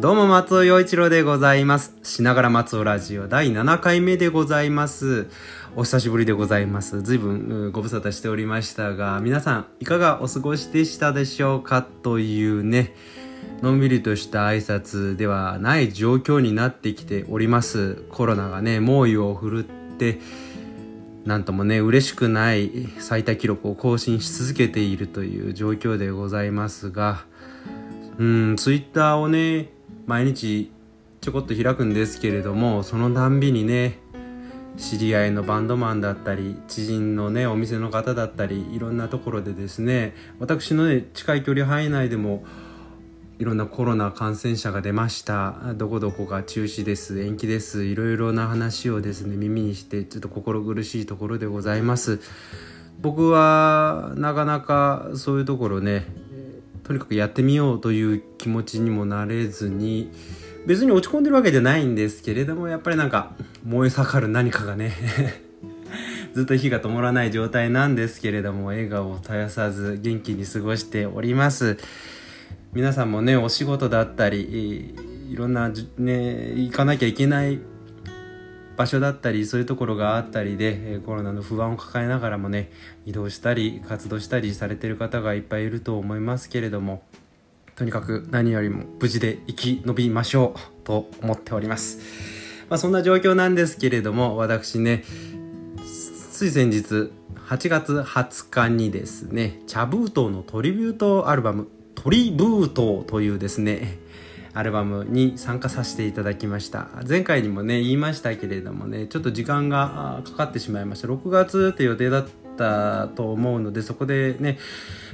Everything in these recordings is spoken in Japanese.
どうも松尾陽一郎でございます。しながら松尾ラジオ第7回目でございます。お久しぶりでございます。随分ご無沙汰しておりましたが、皆さんいかがお過ごしでしたでしょうか？というね、のんびりとした挨拶ではない状況になってきております。コロナがね、猛威を振るって、なんともね、嬉しくない最多記録を更新し続けているという状況でございますが、うん、ツイッターをね、毎日ちょこっと開くんですけれども、そのたんびにね、知り合いのバンドマンだったり、知人のね、お店の方だったり、いろんなところでですね、私のね、近い距離範囲内でも、いろんなコロナ感染者が出ました。どこどこが中止です、延期です、いろいろな話をですね、耳にして、ちょっと心苦しいところでございます。僕は、なかなかそういうところね、とにかくやってみようという気持ちにもなれずに、別に落ち込んでるわけじゃないんですけれども、やっぱりなんか燃え盛る何かがね、ずっと火が止まらない状態なんですけれども、笑顔を絶やさず元気に過ごしております。皆さんもね、お仕事だったり、いろんなね、行かなきゃいけない場所だったりそういうところがあったりでコロナの不安を抱えながらもね移動したり活動したりされてる方がいっぱいいると思いますけれどもとにかく何よりも無事で生き延びましょうと思っております、まあ、そんな状況なんですけれども私ねつい先日8月20日にですね茶封筒のトリビュートアルバム「トリブート」というですねアルバムに参加させていただきました。前回にもね言いましたけれどもねちょっと時間がかかってしまいました。6月って予定だったと思うのでそこでね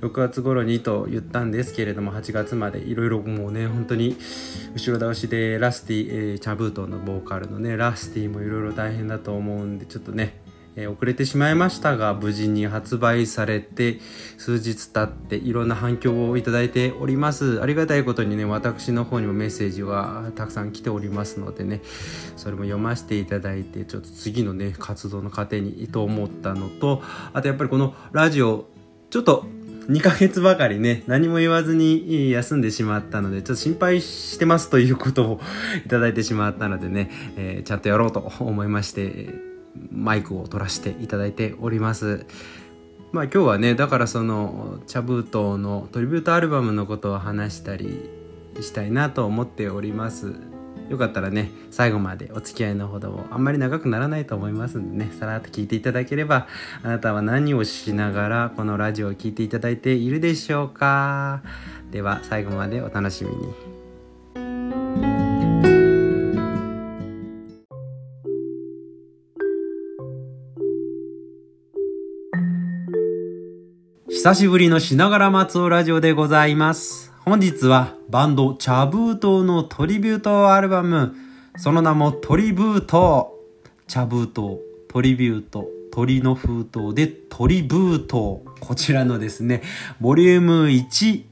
6月頃にと言ったんですけれども8月までいろいろもうね本当に後ろ倒しでラスティ、えーチャブートのボーカルのねラスティもいろいろ大変だと思うんでちょっとねえ遅れてしまいましたが無事に発売されて数日経っていろんな反響をいただいております。ありがたいことにね私の方にもメッセージがたくさん来ておりますのでねそれも読ませていただいてちょっと次のね活動の糧にと思ったのとあとやっぱりこのラジオちょっと2ヶ月ばかりね、何も言わずに休んでしまったので、ちょっと心配してますということをいただいてしまったのでね、えーちゃんとやろうと思いまして、マイクを取らせていただいております。まあ今日はね、だからその、茶封筒のトリビュートアルバムのことを話したりしたいなと思っております。よかったらね、最後までお付き合いのほどをあんまり長くならないと思いますんでね、さらっと聞いていただければ、あなたは何をしながらこのラジオを聞いていただいているでしょうかでは最後までお楽しみに。久しぶりのしながら松尾ラジオでございます。本日はバンド茶封筒のトリビュートアルバム、その名もトリブート。茶封筒、トトリビュート、鳥の封筒でトリブート。こちらのですね、ボリューム1、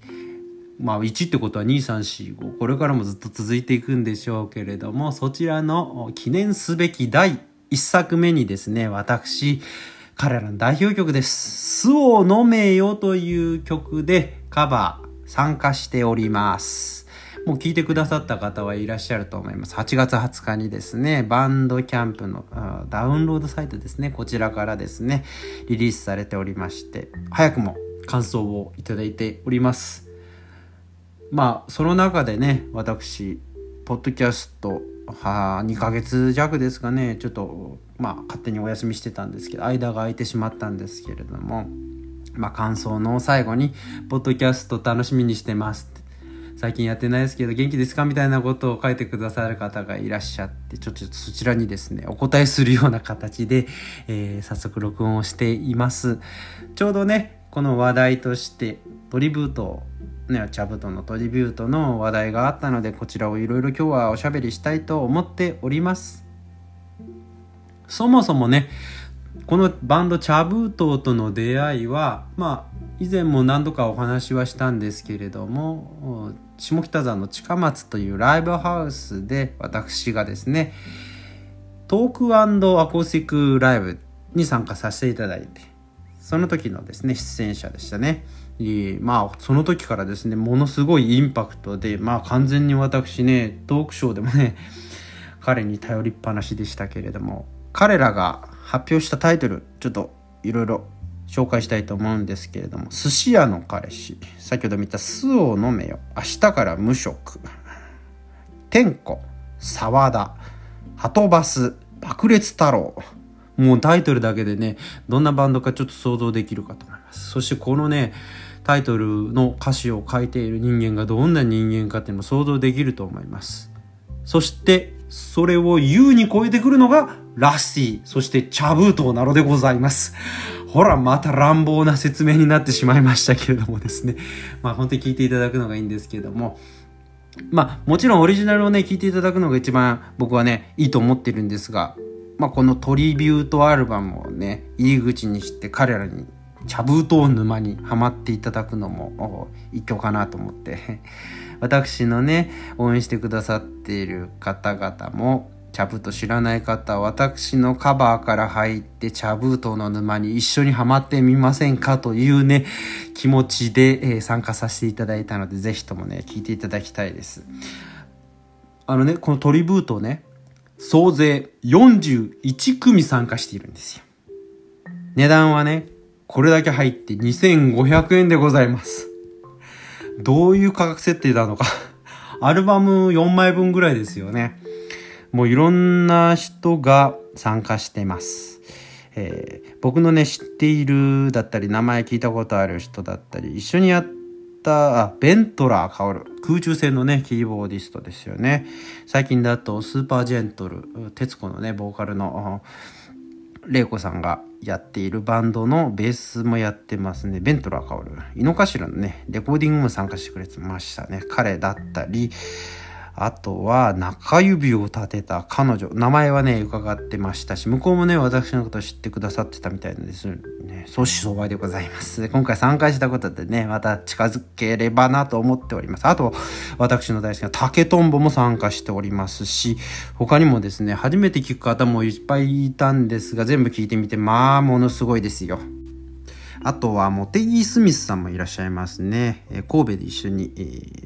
まあ1ってことは2345これからもずっと続いていくんでしょうけれどもそちらの記念すべき第1作目にですね私彼らの代表曲です「巣を飲めよ」という曲でカバー参加しております。もう聞いてくださった方はいらっしゃると思います。8月20日にですねバンドキャンプのダウンロードサイトですね。こちらからですねリリースされておりまして早くも感想をいただいております。まあその中でね私ポッドキャストは2ヶ月弱ですかね。ちょっとまあ勝手にお休みしてたんですけど間が空いてしまったんですけれどもまあ感想の最後に「ポッドキャスト楽しみにしてます」最近やってないですけど元気ですかみたいなことを書いてくださる方がいらっしゃってちょっとそちらにですねお答えするような形で、えー早速録音をしています。ちょうどねこの話題としてトリブートね、チャブトのトリビュートの話題があったのでこちらをいろいろ今日はおしゃべりしたいと思っております。そもそもねこのバンドチャブートとの出会いはまあ以前も何度かお話はしたんですけれども下北沢の近松というライブハウスで私がですねトークアコースティックライブに参加させていただいてその時のですね出演者でしたね。まあその時からですねものすごいインパクトでまあ完全に私ねトークショーでもね 彼に頼りっぱなしでしたけれども彼らが発表したタイトルちょっといろいろ紹介したいと思うんですけれども寿司屋の彼氏。先ほど見た「巣を飲めよ」「明日から無職」「天子」「沢田」「はとバス」「爆裂太郎」もうタイトルだけでねどんなバンドかちょっと想像できるかと思います。そしてこのねタイトルの歌詞を書いている人間がどんな人間かっていうのも想像できると思います。そしてそれを優に超えてくるのがラスティそしてチャブートなのでございます。ほらまた乱暴な説明になってしまいましたけれどもですね。まあ本当に聞いていただくのがいいんですけれども。まあもちろんオリジナルをね聞いていただくのが一番僕はねいいと思ってるんですが。まあ、このトリビュートアルバムをね入り口にして彼らに茶封筒沼にはまっていただくのも一挙かなと思って。私のね応援してくださっている方々も茶封筒知らない方は私のカバーから入って茶封筒の沼に一緒にはまってみませんか？というね気持ちで、え参加させていただいたのでぜひともね聞いていただきたいです。あのねこのトリブートね総勢41組参加しているんですよ。値段はね、これだけ入って2500円でございます。どういう価格設定なのかアルバム4枚分ぐらいですよね。もういろんな人が参加してます。えー、僕のね、知っているだったり、名前聞いたことある人だったり、一緒にやった、あ、ベントラー薫。空中戦のね、キーボーディストですよね。最近だと、スーパージェントル、徹子のね、ボーカルの、玲子さんがやっているバンドのベースもやってますね。ベントラー薫。井の頭のね、レコーディングも参加してくれてましたね。彼だったり、あとは中指を立てた彼女。名前はね、伺ってましたし、向こうもね、私のことを知ってくださってたみたいなんですね。相思相愛でございます。今回参加したことでね、また近づければなと思っております。あと、私の大好きな竹とんぼも参加しておりますし、他にもですね、初めて聞く方もいっぱいいたんですが、全部聞いてみて、まあ、ものすごいですよ。あとは、モテギー・スミスさんもいらっしゃいますね。神戸で一緒に、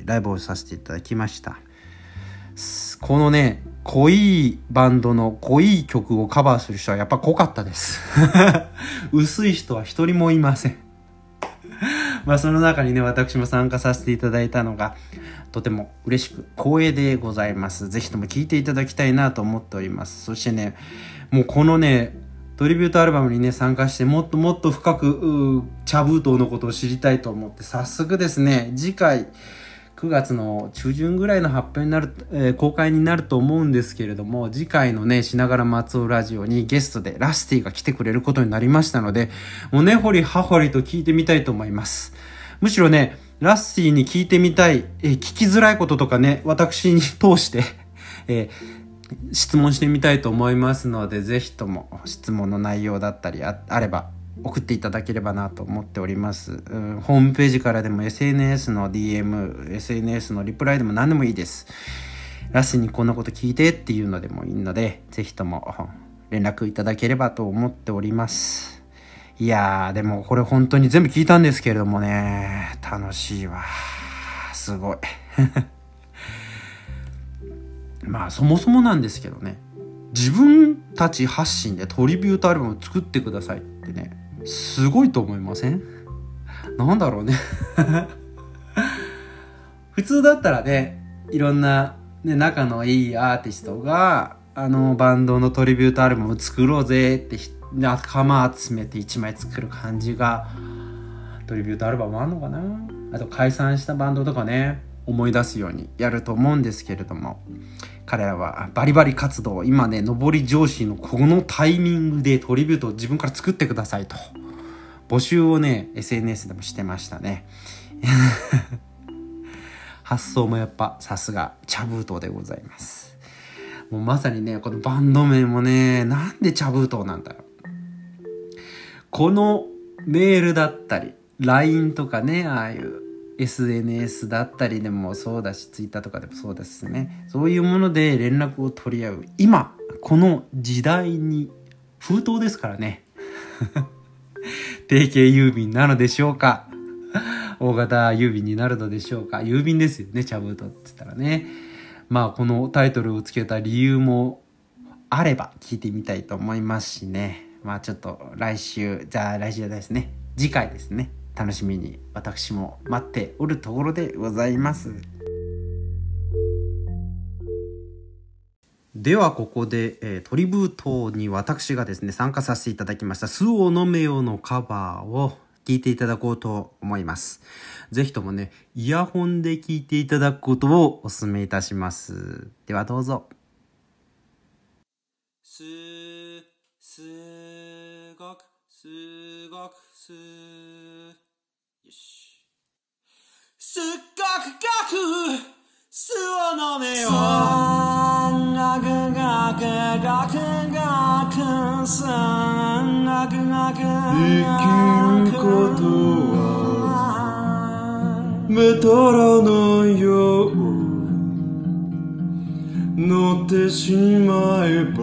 ライブをさせていただきました。このね、濃いバンドの濃い曲をカバーする人はやっぱ濃かったです。薄い人は一人もいません。まあその中にね、私も参加させていただいたのが、とても嬉しく光栄でございます。ぜひとも聴いていただきたいなと思っております。そしてね、もうこのね、トリビュートアルバムにね、参加してもっともっと深く、茶封筒のことを知りたいと思って、早速ですね、次回、9月の中旬ぐらいの発表になる、えー、公開になると思うんですけれども、次回のね、しながら松尾ラジオにゲストでラスティが来てくれることになりましたので、もう根掘り葉掘りと聞いてみたいと思います。むしろね、ラスティに聞いてみたい、えー、聞きづらいこととかね、私に通して えー質問してみたいと思いますので、ぜひとも質問の内容だったりあれば送っていただければなと思っております、うん、ホームページからでも SNS の DM、SNS のリプライでも何でもいいです。ラスにこんなこと聞いてっていうのでもいいので、ぜひとも連絡いただければと思っております。いやー、でもこれ本当に全部聞いたんですけれどもね、楽しいわ。すごい。まあそもそもなんですけどね、自分たち発信でトリビュートアルバムを作ってくださいってね、すごいと思いません？なんだろうね。普通だったらねいろんな、ね、仲のいいアーティストがあのバンドのトリビュートアルバム作ろうぜって仲間集めて1枚作る感じがトリビュートアルバムあんのかな？あと解散したバンドとかね思い出すようにやると思うんですけれども。彼らはバリバリ活動今ね上り上司のこのタイミングでトリビュートを自分から作ってくださいと。募集をね SNS でもしてましたね。発想もやっぱさすが茶封筒でございます。もうまさにねこのバンド名もねなんで茶封筒なんだろう。このメールだったり LINE とかねああいう SNS だったりでもそうだし Twitter とかでもそうですねそういうもので連絡を取り合う今この時代に封筒ですからね 定型郵便なのでしょうか？大型郵便になるのでしょうか？郵便ですよね、茶封筒って言ったらね。まあ、このタイトルをつけた理由もあれば聞いてみたいと思いますしね。まあ、ちょっと来週、じゃあ来週じゃないですね。次回ですね。楽しみに私も待っておるところでございます。ではここで、えー、トリブートに私がですね、参加させていただきました、スオノメヨのカバーを聞いていただこうと思います。ぜひともね、イヤホンで聞いていただくことをお勧めいたします。ではどうぞ。す、すごく、すごく、す、よし。すっごくごく、酢を飲めよガクガクガクガクさガクガク生きることはメトロのよう乗ってしまえば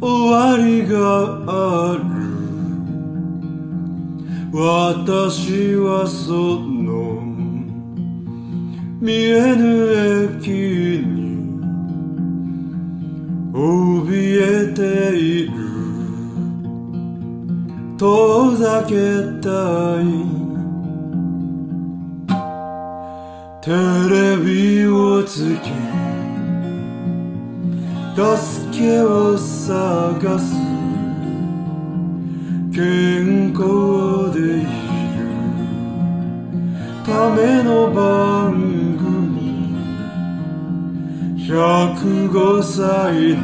終わりがある私はその見えぬ駅に怯えている。遠ざけたい。テレビをつけ助けを探す。健康105歳の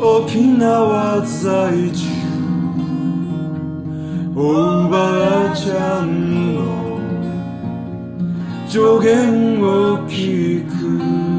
沖縄在住。おばあちゃんの助言を聞く。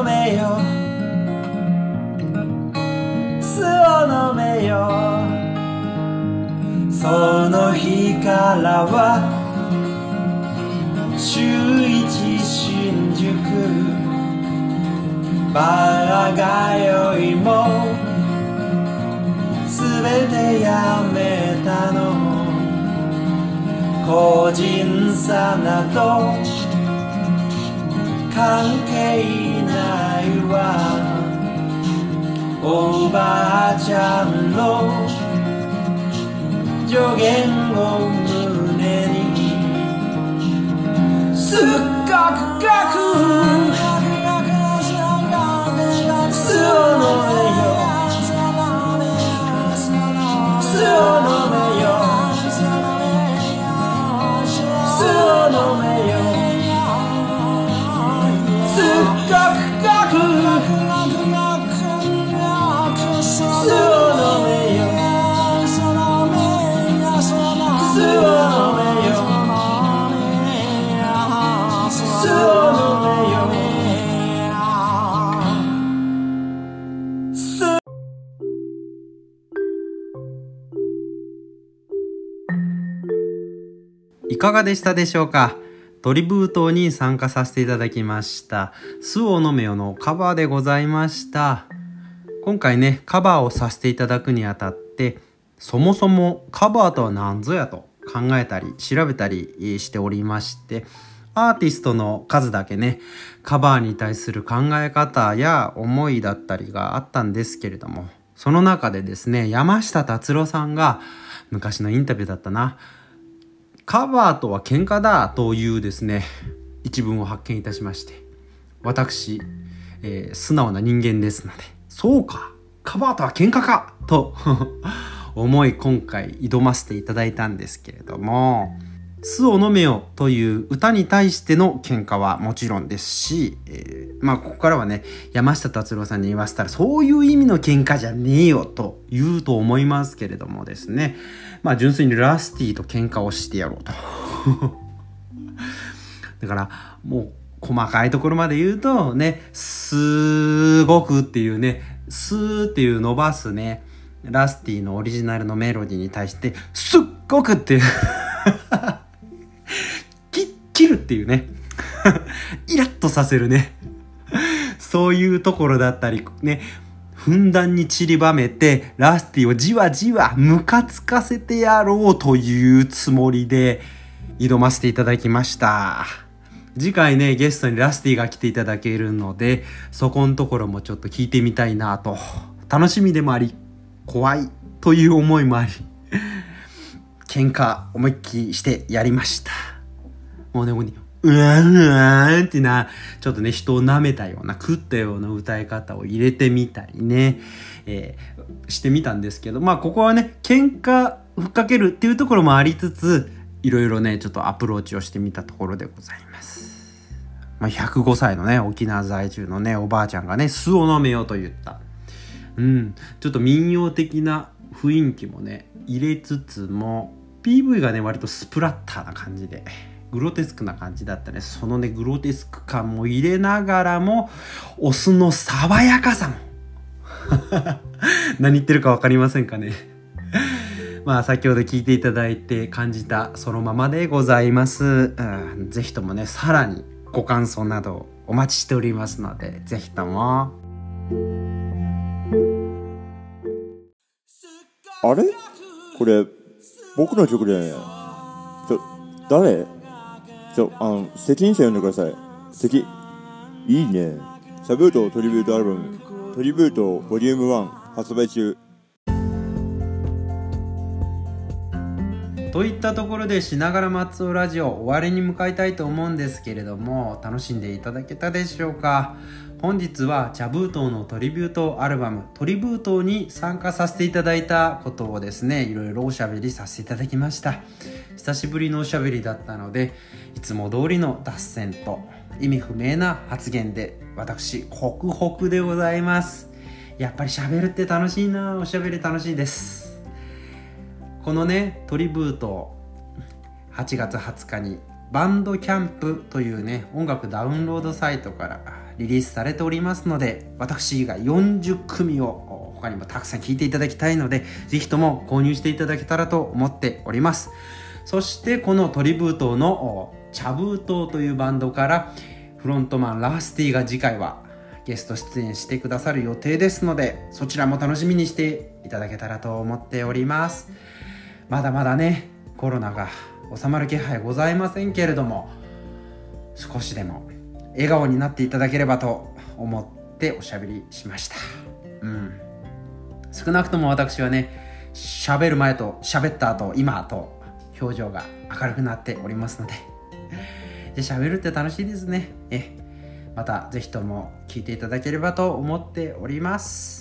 巣めよ酢を飲めよその日からは週一新宿。バー通いもすべてやめたの。個人差など関係いわおばあちゃんの助言を胸にかがでしたでしょうか？トリブートに参加させていただきました。スオノメオのカバーでございました。今回ね、カバーをさせていただくにあたって、そもそもカバーとは何ぞやと考えたり調べたりしておりまして、アーティストの数だけね、カバーに対する考え方や思いだったりがあったんですけれども、その中でですね、山下達郎さんが昔のインタビューだったな、カバーとは喧嘩だというですね、一文を発見いたしまして、私、えー、素直な人間ですので、そうか、カバーとは喧嘩かと 思い今回挑ませていただいたんですけれども巣を飲めよという歌に対しての喧嘩はもちろんですし、えー、まあここからはね山下達郎さんに言わせたらそういう意味の喧嘩じゃねえよと言うと思いますけれどもですね。まあ純粋にラスティと喧嘩をしてやろうと。だからもう細かいところまで言うとねすごくっていうねスーっていう伸ばすねラスティのオリジナルのメロディーに対してすっごくっていう。っていうね。イラッとさせるね。そういうところだったりね。ふんだんに散りばめてラスティをじわじわムカつかせてやろうというつもりで挑ませていただきました。次回ねゲストにラスティが来ていただけるのでそこのところもちょっと聞いてみたいなと。楽しみでもあり怖いという思いもあり喧嘩思いっきりしてやりました。もうね、もうね、うわんうんってな、ちょっとね、人を舐めたような、食ったような歌い方を入れてみたりね、えー、してみたんですけど、まあ、ここはね、喧嘩ふっかけるっていうところもありつつ、いろいろね、ちょっとアプローチをしてみたところでございます。まあ、105歳のね、沖縄在住のね、おばあちゃんがね、酢を飲めよと言った。うん、ちょっと民謡的な雰囲気もね、入れつつも、PV がね、割とスプラッターな感じで、グロテスクな感じだったね。そのね、グロテスク感も入れながらも、お酢の爽やかさも。何言ってるか分かりませんかね。まあ先ほど聞いていただいて感じたそのままでございます。うん、ぜひともね、さらにご感想などお待ちしておりますので、ぜひとも。あれ？これ、僕の曲で、ちょ、誰？ちょ、あの、責任者呼んでください。責。いいね。サブートトリビュートアルバム、トリビュートボリューム1発売中。といったところでしながら松尾ラジオ終わりに向かいたいと思うんですけれども楽しんでいただけたでしょうか？本日は茶封筒のトリビュートアルバムトリブートに参加させていただいたことをですねいろいろおしゃべりさせていただきました。久しぶりのおしゃべりだったのでいつも通りの脱線と意味不明な発言で私ホクホクでございます。やっぱりしゃべるって楽しいなおしゃべり楽しいです。このねトリブート8月20日にバンドキャンプというね音楽ダウンロードサイトからリリースされておりますので私以外40組を他にもたくさん聴いていただきたいので是非とも購入していただけたらと思っております。そしてこのトリブートの茶封筒というバンドからフロントマンラスティが次回はゲスト出演してくださる予定ですのでそちらも楽しみにしていただけたらと思っております。まだまだねコロナが収まる気配ございませんけれども少しでも笑顔になっていただければと思っておしゃべりしました。うん。少なくとも私はね喋る前と喋った後今と表情が明るくなっておりますので。で喋るって楽しいですね。えまた是非とも聞いていただければと思っております。